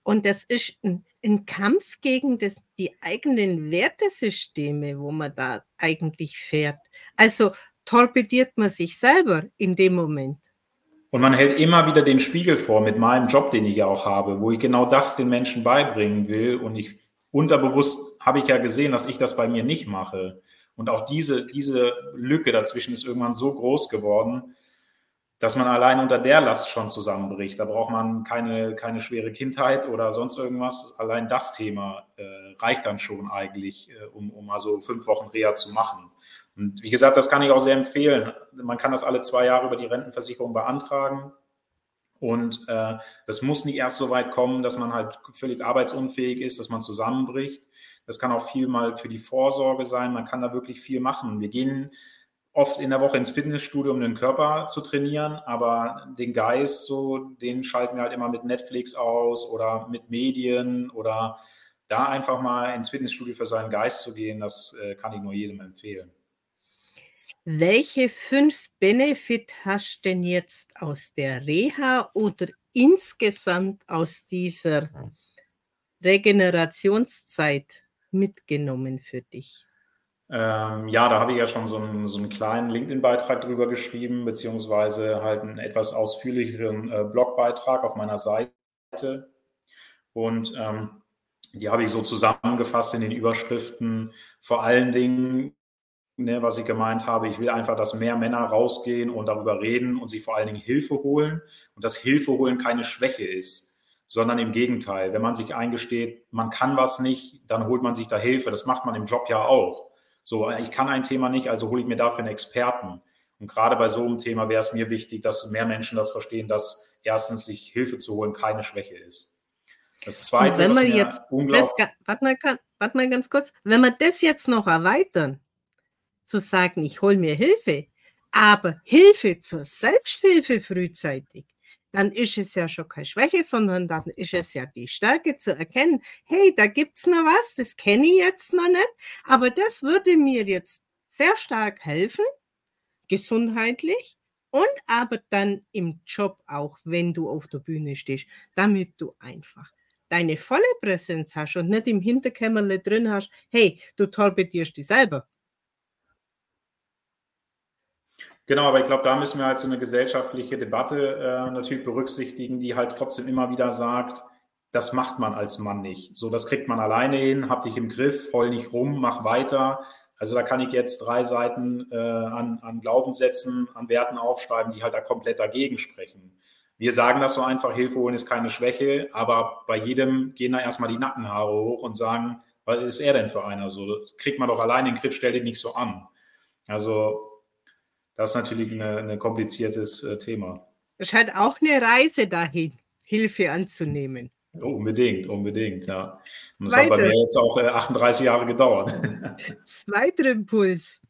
Und das ist ein, ein Kampf gegen das, die eigenen Wertesysteme, wo man da eigentlich fährt. Also torpediert man sich selber in dem Moment. Und man hält immer wieder den Spiegel vor mit meinem Job, den ich ja auch habe, wo ich genau das den Menschen beibringen will. Und ich unterbewusst habe ich ja gesehen, dass ich das bei mir nicht mache. Und auch diese, diese Lücke dazwischen ist irgendwann so groß geworden, dass man allein unter der Last schon zusammenbricht. Da braucht man keine, keine schwere Kindheit oder sonst irgendwas. Allein das Thema äh, reicht dann schon eigentlich, äh, um, um also fünf Wochen Reha zu machen. Und wie gesagt, das kann ich auch sehr empfehlen. Man kann das alle zwei Jahre über die Rentenversicherung beantragen. Und äh, das muss nicht erst so weit kommen, dass man halt völlig arbeitsunfähig ist, dass man zusammenbricht. Das kann auch viel mal für die Vorsorge sein. Man kann da wirklich viel machen. Wir gehen oft in der Woche ins Fitnessstudio, um den Körper zu trainieren, aber den Geist, so, den schalten wir halt immer mit Netflix aus oder mit Medien oder da einfach mal ins Fitnessstudio für seinen Geist zu gehen, das äh, kann ich nur jedem empfehlen. Welche fünf Benefit hast du denn jetzt aus der Reha oder insgesamt aus dieser Regenerationszeit mitgenommen für dich? Ähm, ja, da habe ich ja schon so einen, so einen kleinen LinkedIn-Beitrag drüber geschrieben, beziehungsweise halt einen etwas ausführlicheren äh, Blogbeitrag auf meiner Seite. Und ähm, die habe ich so zusammengefasst in den Überschriften. Vor allen Dingen, ne, was ich gemeint habe, ich will einfach, dass mehr Männer rausgehen und darüber reden und sich vor allen Dingen Hilfe holen. Und dass Hilfe holen keine Schwäche ist, sondern im Gegenteil. Wenn man sich eingesteht, man kann was nicht, dann holt man sich da Hilfe. Das macht man im Job ja auch. So, ich kann ein Thema nicht, also hole ich mir dafür einen Experten. Und gerade bei so einem Thema wäre es mir wichtig, dass mehr Menschen das verstehen, dass erstens sich Hilfe zu holen keine Schwäche ist. Das Zweite, wenn wir jetzt, unglaublich warte mal, warte mal ganz kurz, wenn wir das jetzt noch erweitern, zu sagen, ich hole mir Hilfe, aber Hilfe zur Selbsthilfe frühzeitig, dann ist es ja schon keine Schwäche, sondern dann ist es ja die Stärke zu erkennen, hey, da gibt es noch was, das kenne ich jetzt noch nicht, aber das würde mir jetzt sehr stark helfen, gesundheitlich und aber dann im Job auch, wenn du auf der Bühne stehst, damit du einfach deine volle Präsenz hast und nicht im Hinterkämmerle drin hast, hey, du torpedierst dich selber. Genau, aber ich glaube, da müssen wir halt so eine gesellschaftliche Debatte äh, natürlich berücksichtigen, die halt trotzdem immer wieder sagt, das macht man als Mann nicht. So, das kriegt man alleine hin, hab dich im Griff, heul nicht rum, mach weiter. Also da kann ich jetzt drei Seiten äh, an, an Glaubenssätzen, an Werten aufschreiben, die halt da komplett dagegen sprechen. Wir sagen das so einfach, Hilfe holen ist keine Schwäche, aber bei jedem gehen da erstmal die Nackenhaare hoch und sagen, was ist er denn für einer? So, kriegt man doch alleine den Griff, stell dich nicht so an. Also das ist natürlich ein kompliziertes äh, Thema. Es hat auch eine Reise dahin, Hilfe anzunehmen. Oh, unbedingt, unbedingt, ja. Und das Zweiter. hat bei mir jetzt auch äh, 38 Jahre gedauert. Zweiter Impuls.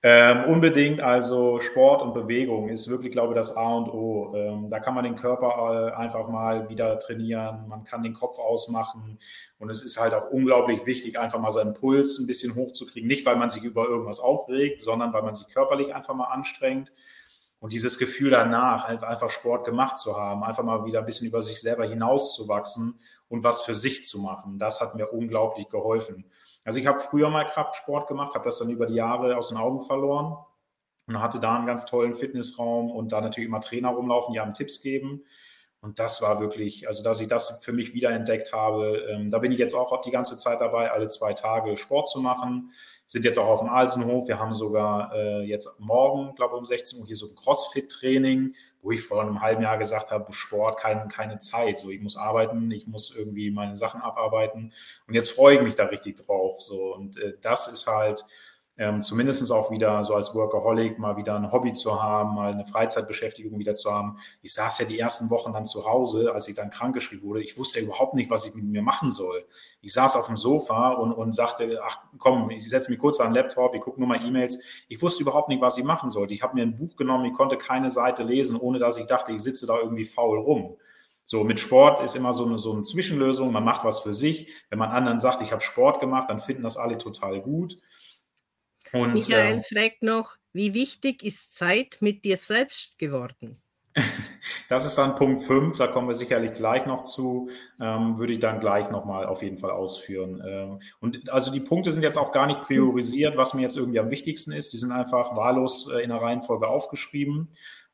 Ähm, unbedingt, also Sport und Bewegung ist wirklich, glaube ich, das A und O. Ähm, da kann man den Körper äh, einfach mal wieder trainieren, man kann den Kopf ausmachen und es ist halt auch unglaublich wichtig, einfach mal seinen Puls ein bisschen hochzukriegen. Nicht, weil man sich über irgendwas aufregt, sondern weil man sich körperlich einfach mal anstrengt. Und dieses Gefühl danach, einfach Sport gemacht zu haben, einfach mal wieder ein bisschen über sich selber hinauszuwachsen und was für sich zu machen, das hat mir unglaublich geholfen. Also ich habe früher mal Kraftsport gemacht, habe das dann über die Jahre aus den Augen verloren und hatte da einen ganz tollen Fitnessraum und da natürlich immer Trainer rumlaufen, die einem Tipps geben. Und das war wirklich, also dass ich das für mich wiederentdeckt habe, ähm, da bin ich jetzt auch die ganze Zeit dabei, alle zwei Tage Sport zu machen. Sind jetzt auch auf dem Alsenhof. Wir haben sogar äh, jetzt morgen, glaube ich, um 16 Uhr hier so ein Crossfit-Training, wo ich vor einem halben Jahr gesagt habe, Sport, kein, keine Zeit. So, ich muss arbeiten, ich muss irgendwie meine Sachen abarbeiten. Und jetzt freue ich mich da richtig drauf. So, und äh, das ist halt, ähm, zumindest auch wieder so als Workaholic mal wieder ein Hobby zu haben, mal eine Freizeitbeschäftigung wieder zu haben. Ich saß ja die ersten Wochen dann zu Hause, als ich dann krankgeschrieben wurde. Ich wusste ja überhaupt nicht, was ich mit mir machen soll. Ich saß auf dem Sofa und, und sagte, ach komm, ich setze mich kurz an den Laptop, ich gucke nur mal E-Mails. Ich wusste überhaupt nicht, was ich machen sollte. Ich habe mir ein Buch genommen, ich konnte keine Seite lesen, ohne dass ich dachte, ich sitze da irgendwie faul rum. So, mit Sport ist immer so eine, so eine Zwischenlösung. Man macht was für sich. Wenn man anderen sagt, ich habe Sport gemacht, dann finden das alle total gut. Und, Michael äh, fragt noch, wie wichtig ist Zeit mit dir selbst geworden? Das ist dann Punkt 5, da kommen wir sicherlich gleich noch zu, ähm, würde ich dann gleich nochmal auf jeden Fall ausführen. Ähm, und also die Punkte sind jetzt auch gar nicht priorisiert, was mir jetzt irgendwie am wichtigsten ist. Die sind einfach wahllos äh, in der Reihenfolge aufgeschrieben.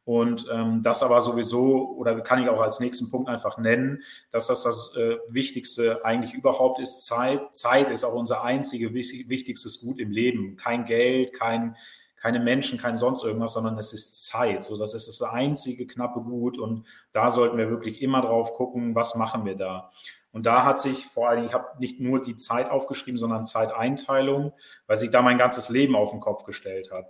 Und ähm, das aber sowieso, oder kann ich auch als nächsten Punkt einfach nennen, dass das das äh, Wichtigste eigentlich überhaupt ist. Zeit. Zeit ist auch unser einziges wichtigstes Gut im Leben. Kein Geld, kein, keine Menschen, kein sonst irgendwas, sondern es ist Zeit. So, das ist das einzige knappe Gut. Und da sollten wir wirklich immer drauf gucken, was machen wir da. Und da hat sich vor allem, ich habe nicht nur die Zeit aufgeschrieben, sondern Zeiteinteilung, weil sich da mein ganzes Leben auf den Kopf gestellt hat.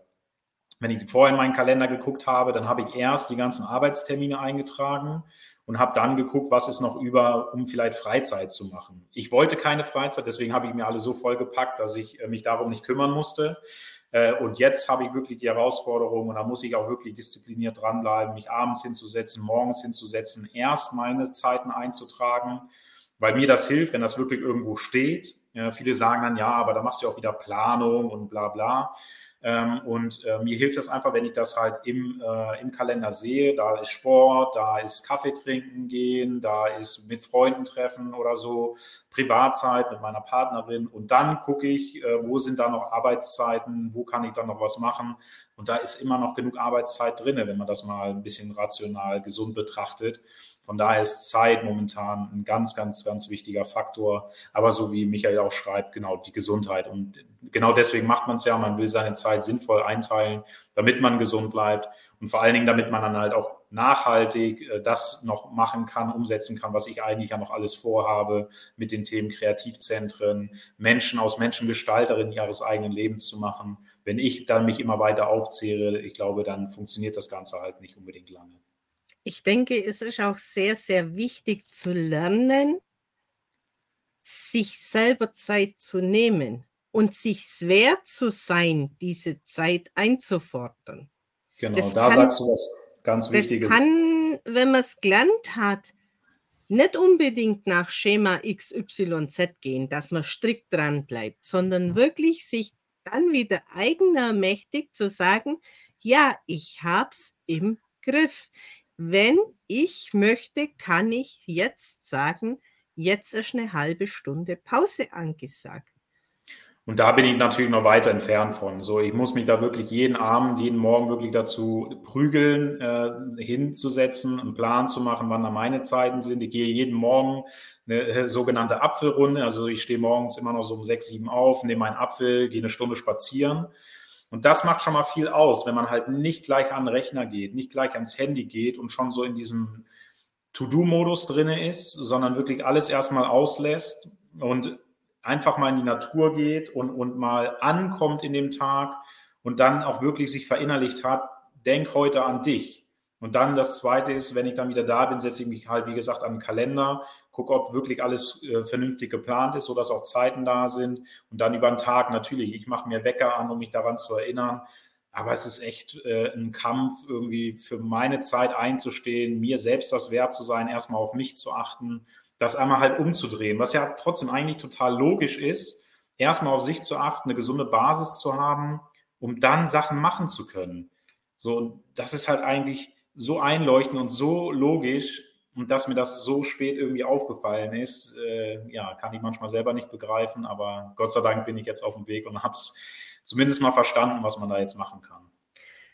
Wenn ich vorher in meinen Kalender geguckt habe, dann habe ich erst die ganzen Arbeitstermine eingetragen und habe dann geguckt, was ist noch über, um vielleicht Freizeit zu machen. Ich wollte keine Freizeit, deswegen habe ich mir alle so vollgepackt, dass ich äh, mich darum nicht kümmern musste. Äh, und jetzt habe ich wirklich die Herausforderung und da muss ich auch wirklich diszipliniert dranbleiben, mich abends hinzusetzen, morgens hinzusetzen, erst meine Zeiten einzutragen, weil mir das hilft, wenn das wirklich irgendwo steht. Ja, viele sagen dann, ja, aber da machst du auch wieder Planung und bla bla. Ähm, und äh, mir hilft das einfach, wenn ich das halt im, äh, im Kalender sehe. Da ist Sport, da ist Kaffee trinken gehen, da ist mit Freunden treffen oder so, Privatzeit mit meiner Partnerin. Und dann gucke ich, äh, wo sind da noch Arbeitszeiten, wo kann ich dann noch was machen. Und da ist immer noch genug Arbeitszeit drin, wenn man das mal ein bisschen rational, gesund betrachtet. Von daher ist Zeit momentan ein ganz, ganz, ganz wichtiger Faktor. Aber so wie Michael auch schreibt, genau die Gesundheit. Und genau deswegen macht man es ja. Man will seine Zeit sinnvoll einteilen, damit man gesund bleibt. Und vor allen Dingen, damit man dann halt auch nachhaltig äh, das noch machen kann, umsetzen kann, was ich eigentlich ja noch alles vorhabe mit den Themen Kreativzentren, Menschen aus Menschengestalterin ihres eigenen Lebens zu machen. Wenn ich dann mich immer weiter aufzehre, ich glaube, dann funktioniert das Ganze halt nicht unbedingt lange ich denke, es ist auch sehr, sehr wichtig zu lernen, sich selber Zeit zu nehmen und sich wert zu sein, diese Zeit einzufordern. Genau, das da kann, sagst du was ganz Wichtiges. Das kann, wenn man es gelernt hat, nicht unbedingt nach Schema XYZ gehen, dass man strikt dran bleibt, sondern wirklich sich dann wieder eigener mächtig zu sagen, ja, ich hab's im Griff. Wenn ich möchte, kann ich jetzt sagen, jetzt ist eine halbe Stunde Pause angesagt. Und da bin ich natürlich noch weiter entfernt von. So, ich muss mich da wirklich jeden Abend, jeden Morgen wirklich dazu prügeln, äh, hinzusetzen, einen Plan zu machen, wann da meine Zeiten sind. Ich gehe jeden Morgen eine äh, sogenannte Apfelrunde. Also ich stehe morgens immer noch so um sechs, sieben auf, nehme einen Apfel, gehe eine Stunde spazieren. Und das macht schon mal viel aus, wenn man halt nicht gleich an den Rechner geht, nicht gleich ans Handy geht und schon so in diesem To-Do-Modus drin ist, sondern wirklich alles erstmal auslässt und einfach mal in die Natur geht und, und mal ankommt in dem Tag und dann auch wirklich sich verinnerlicht hat, denk heute an dich. Und dann das Zweite ist, wenn ich dann wieder da bin, setze ich mich halt, wie gesagt, an den Kalender, gucke, ob wirklich alles äh, vernünftig geplant ist, sodass auch Zeiten da sind. Und dann über den Tag natürlich, ich mache mir Wecker an, um mich daran zu erinnern. Aber es ist echt äh, ein Kampf, irgendwie für meine Zeit einzustehen, mir selbst das wert zu sein, erstmal auf mich zu achten das einmal halt umzudrehen, was ja trotzdem eigentlich total logisch ist, erstmal auf sich zu achten, eine gesunde Basis zu haben, um dann Sachen machen zu können. So, das ist halt eigentlich so einleuchtend und so logisch und dass mir das so spät irgendwie aufgefallen ist, äh, ja, kann ich manchmal selber nicht begreifen, aber Gott sei Dank bin ich jetzt auf dem Weg und habe es zumindest mal verstanden, was man da jetzt machen kann.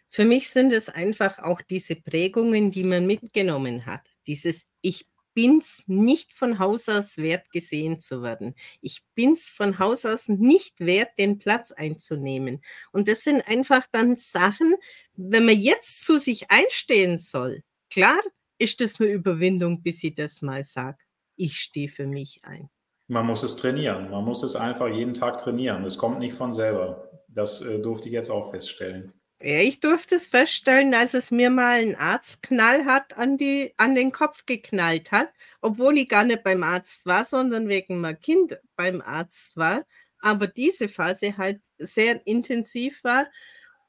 Für mich sind es einfach auch diese Prägungen, die man mitgenommen hat. Dieses Ich bin's nicht von Haus aus wert, gesehen zu werden. Ich bin's von Haus aus nicht wert, den Platz einzunehmen. Und das sind einfach dann Sachen, wenn man jetzt zu sich einstehen soll. Klar ist das eine Überwindung, bis ich das mal sage. Ich stehe für mich ein. Man muss es trainieren. Man muss es einfach jeden Tag trainieren. Es kommt nicht von selber. Das äh, durfte ich jetzt auch feststellen. Ja, ich durfte es feststellen, als es mir mal ein Arztknall hat an, die, an den Kopf geknallt hat, obwohl ich gar nicht beim Arzt war, sondern wegen meinem Kind beim Arzt war. Aber diese Phase halt sehr intensiv war.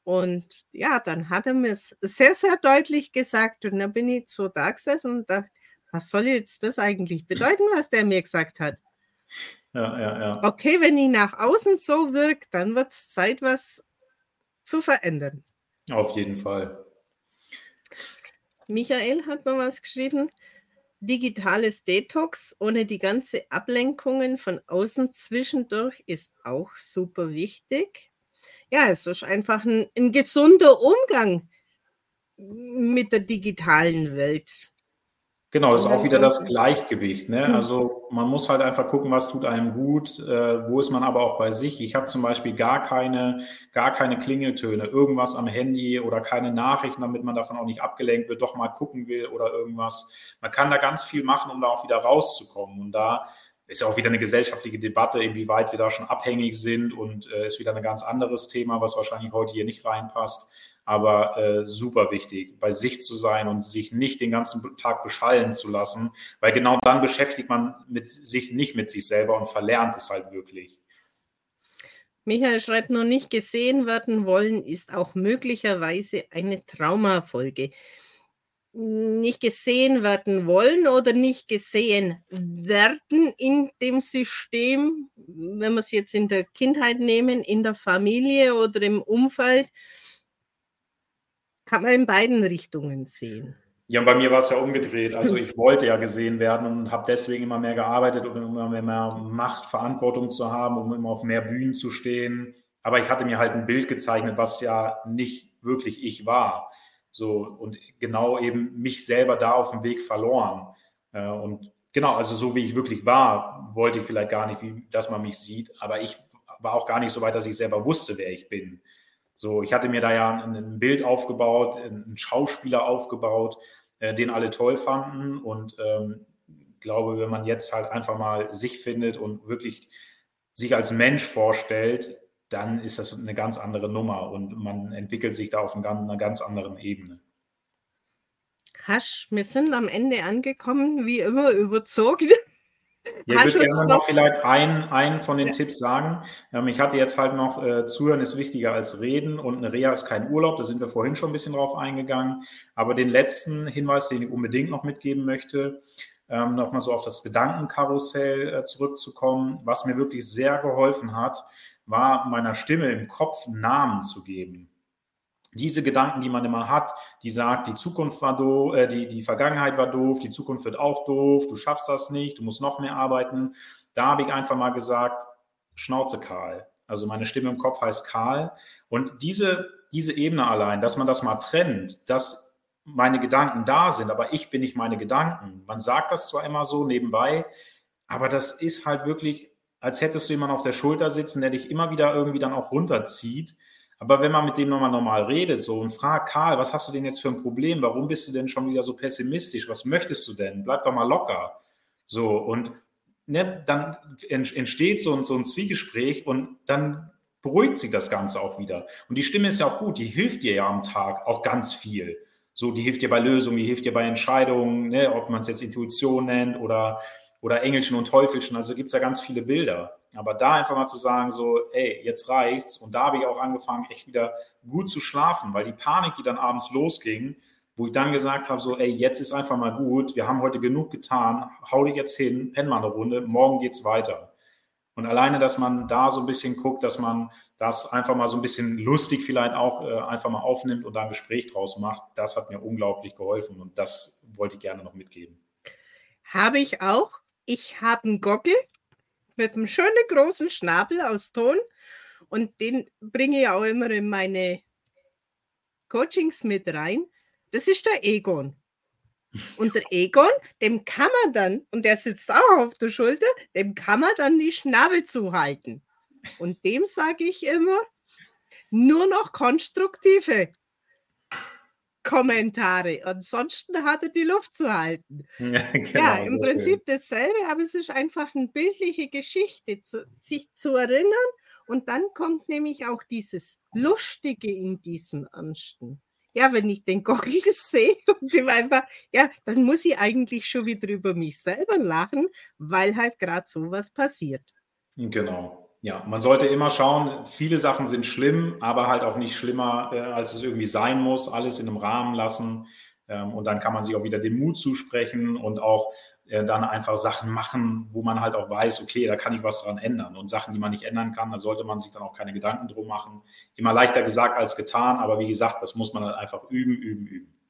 Und ja, dann hat er mir es sehr, sehr deutlich gesagt. Und dann bin ich so da gesessen und dachte, was soll jetzt das eigentlich bedeuten, was der mir gesagt hat? Ja, ja, ja. Okay, wenn ich nach außen so wirkt, dann wird es Zeit, was zu verändern. Auf jeden Fall. Michael hat noch was geschrieben. Digitales Detox ohne die ganze Ablenkungen von außen zwischendurch ist auch super wichtig. Ja, es ist einfach ein, ein gesunder Umgang mit der digitalen Welt. Genau, das ist auch wieder das Gleichgewicht. Ne? Hm. Also man muss halt einfach gucken, was tut einem gut, äh, wo ist man aber auch bei sich. Ich habe zum Beispiel gar keine, gar keine Klingeltöne, irgendwas am Handy oder keine Nachrichten, damit man davon auch nicht abgelenkt wird, doch mal gucken will oder irgendwas. Man kann da ganz viel machen, um da auch wieder rauszukommen. Und da ist ja auch wieder eine gesellschaftliche Debatte, inwieweit wir da schon abhängig sind und äh, ist wieder ein ganz anderes Thema, was wahrscheinlich heute hier nicht reinpasst aber äh, super wichtig, bei sich zu sein und sich nicht den ganzen Tag beschallen zu lassen, weil genau dann beschäftigt man mit sich nicht mit sich selber und verlernt es halt wirklich. Michael schreibt nur nicht gesehen werden wollen, ist auch möglicherweise eine Traumafolge. Nicht gesehen werden wollen oder nicht gesehen werden in dem System, wenn wir es jetzt in der Kindheit nehmen, in der Familie oder im Umfeld, kann man in beiden Richtungen sehen. Ja, und bei mir war es ja umgedreht. Also ich wollte ja gesehen werden und habe deswegen immer mehr gearbeitet, um immer mehr Macht, Verantwortung zu haben, um immer auf mehr Bühnen zu stehen. Aber ich hatte mir halt ein Bild gezeichnet, was ja nicht wirklich ich war. So und genau eben mich selber da auf dem Weg verloren. Äh, und genau, also so wie ich wirklich war, wollte ich vielleicht gar nicht, dass man mich sieht. Aber ich war auch gar nicht so weit, dass ich selber wusste, wer ich bin. So, ich hatte mir da ja ein Bild aufgebaut, einen Schauspieler aufgebaut, äh, den alle toll fanden und ähm, glaube, wenn man jetzt halt einfach mal sich findet und wirklich sich als Mensch vorstellt, dann ist das eine ganz andere Nummer und man entwickelt sich da auf einer ganz anderen Ebene. Hasch, wir sind am Ende angekommen, wie immer überzogen. Ja, ich würde gerne noch vielleicht einen, einen von den ja. Tipps sagen. Ähm, ich hatte jetzt halt noch, äh, Zuhören ist wichtiger als Reden und eine Reha ist kein Urlaub, da sind wir vorhin schon ein bisschen drauf eingegangen. Aber den letzten Hinweis, den ich unbedingt noch mitgeben möchte, ähm, nochmal so auf das Gedankenkarussell äh, zurückzukommen. Was mir wirklich sehr geholfen hat, war meiner Stimme im Kopf Namen zu geben diese Gedanken, die man immer hat, die sagt, die Zukunft war doof, äh, die, die Vergangenheit war doof, die Zukunft wird auch doof, du schaffst das nicht, du musst noch mehr arbeiten. Da habe ich einfach mal gesagt, Schnauze kahl. Also meine Stimme im Kopf heißt Karl. Und diese, diese Ebene allein, dass man das mal trennt, dass meine Gedanken da sind, aber ich bin nicht meine Gedanken. Man sagt das zwar immer so nebenbei, aber das ist halt wirklich, als hättest du jemanden auf der Schulter sitzen, der dich immer wieder irgendwie dann auch runterzieht. Aber wenn man mit dem nochmal normal redet so und fragt, Karl, was hast du denn jetzt für ein Problem? Warum bist du denn schon wieder so pessimistisch? Was möchtest du denn? Bleib doch mal locker. So, und ne, dann entsteht so ein, so ein Zwiegespräch und dann beruhigt sich das Ganze auch wieder. Und die Stimme ist ja auch gut, die hilft dir ja am Tag auch ganz viel. So, die hilft dir bei Lösungen, die hilft dir bei Entscheidungen, ne, ob man es jetzt Intuition nennt oder, oder Engelchen und Teufelchen. Also gibt es ja ganz viele Bilder. Aber da einfach mal zu sagen, so, ey, jetzt reicht's. Und da habe ich auch angefangen, echt wieder gut zu schlafen, weil die Panik, die dann abends losging, wo ich dann gesagt habe, so, ey, jetzt ist einfach mal gut, wir haben heute genug getan, hau dich jetzt hin, penn mal eine Runde, morgen geht's weiter. Und alleine, dass man da so ein bisschen guckt, dass man das einfach mal so ein bisschen lustig vielleicht auch äh, einfach mal aufnimmt und da ein Gespräch draus macht, das hat mir unglaublich geholfen und das wollte ich gerne noch mitgeben. Habe ich auch. Ich habe einen Gockel mit einem schönen großen Schnabel aus Ton und den bringe ich auch immer in meine Coachings mit rein. Das ist der Egon. Und der Egon, dem kann man dann, und der sitzt auch auf der Schulter, dem kann man dann die Schnabel zuhalten. Und dem sage ich immer, nur noch konstruktive Kommentare. Ansonsten hat er die Luft zu halten. Ja, genau, ja im Prinzip schön. dasselbe, aber es ist einfach eine bildliche Geschichte, zu, sich zu erinnern. Und dann kommt nämlich auch dieses Lustige in diesem Ansten. Ja, wenn ich den Gockel sehe und dem einfach, ja, dann muss ich eigentlich schon wieder über mich selber lachen, weil halt gerade sowas passiert. Genau. Ja, man sollte immer schauen, viele Sachen sind schlimm, aber halt auch nicht schlimmer, äh, als es irgendwie sein muss. Alles in einem Rahmen lassen. Ähm, und dann kann man sich auch wieder den Mut zusprechen und auch äh, dann einfach Sachen machen, wo man halt auch weiß, okay, da kann ich was dran ändern. Und Sachen, die man nicht ändern kann, da sollte man sich dann auch keine Gedanken drum machen. Immer leichter gesagt als getan, aber wie gesagt, das muss man halt einfach üben, üben, üben.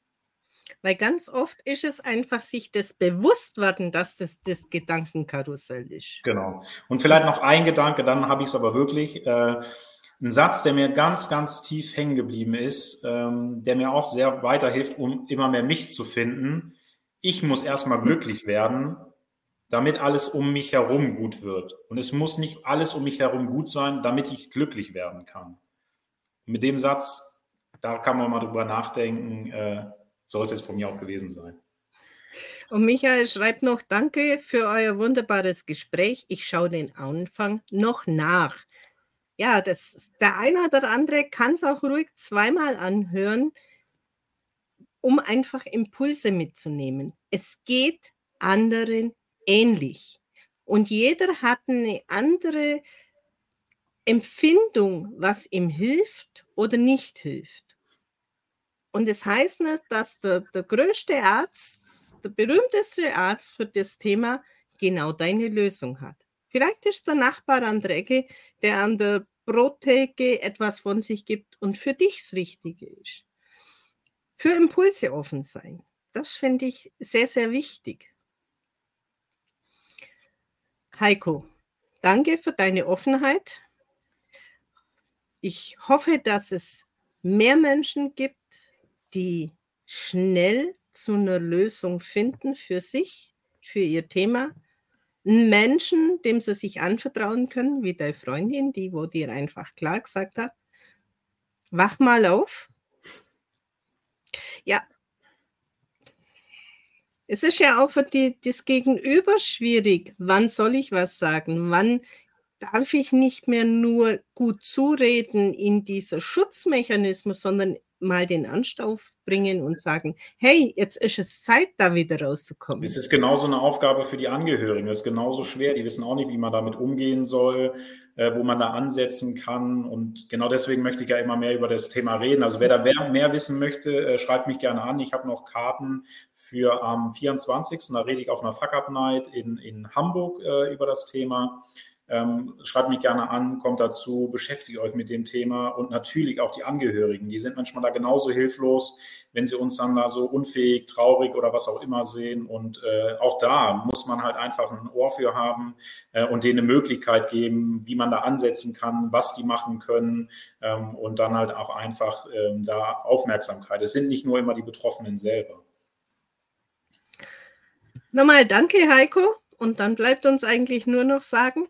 Weil ganz oft ist es einfach sich das bewusst werden, dass das das Gedankenkarussell ist. Genau. Und vielleicht noch ein Gedanke, dann habe ich es aber wirklich. Äh, ein Satz, der mir ganz, ganz tief hängen geblieben ist, ähm, der mir auch sehr weiterhilft, um immer mehr mich zu finden. Ich muss erstmal glücklich werden, damit alles um mich herum gut wird. Und es muss nicht alles um mich herum gut sein, damit ich glücklich werden kann. mit dem Satz, da kann man mal drüber nachdenken, äh, soll es jetzt von mir auch gewesen sein. Und Michael schreibt noch, danke für euer wunderbares Gespräch. Ich schaue den Anfang noch nach. Ja, das, der eine oder andere kann es auch ruhig zweimal anhören, um einfach Impulse mitzunehmen. Es geht anderen ähnlich. Und jeder hat eine andere Empfindung, was ihm hilft oder nicht hilft. Und es das heißt nicht, dass der, der größte Arzt, der berühmteste Arzt für das Thema genau deine Lösung hat. Vielleicht ist der Nachbar an der Ecke, der an der Brottheke etwas von sich gibt und für dich das Richtige ist. Für Impulse offen sein. Das finde ich sehr, sehr wichtig. Heiko, danke für deine Offenheit. Ich hoffe, dass es mehr Menschen gibt, die schnell zu einer Lösung finden für sich, für ihr Thema. Einen Menschen, dem sie sich anvertrauen können, wie deine Freundin, die, wo dir einfach klar gesagt hat, wach mal auf. Ja, es ist ja auch für die, das Gegenüber schwierig. Wann soll ich was sagen? Wann darf ich nicht mehr nur gut zureden in dieser Schutzmechanismus, sondern mal den Anstauf bringen und sagen, hey, jetzt ist es Zeit, da wieder rauszukommen. Es ist genauso eine Aufgabe für die Angehörigen. Es ist genauso schwer. Die wissen auch nicht, wie man damit umgehen soll, äh, wo man da ansetzen kann. Und genau deswegen möchte ich ja immer mehr über das Thema reden. Also wer da mehr, mehr wissen möchte, äh, schreibt mich gerne an. Ich habe noch Karten für am 24. Da rede ich auf einer Fuck-Up-Night in, in Hamburg äh, über das Thema. Ähm, schreibt mich gerne an, kommt dazu, beschäftigt euch mit dem Thema und natürlich auch die Angehörigen. Die sind manchmal da genauso hilflos, wenn sie uns dann da so unfähig, traurig oder was auch immer sehen. Und äh, auch da muss man halt einfach ein Ohr für haben äh, und denen eine Möglichkeit geben, wie man da ansetzen kann, was die machen können ähm, und dann halt auch einfach ähm, da Aufmerksamkeit. Es sind nicht nur immer die Betroffenen selber. Nochmal danke, Heiko. Und dann bleibt uns eigentlich nur noch sagen,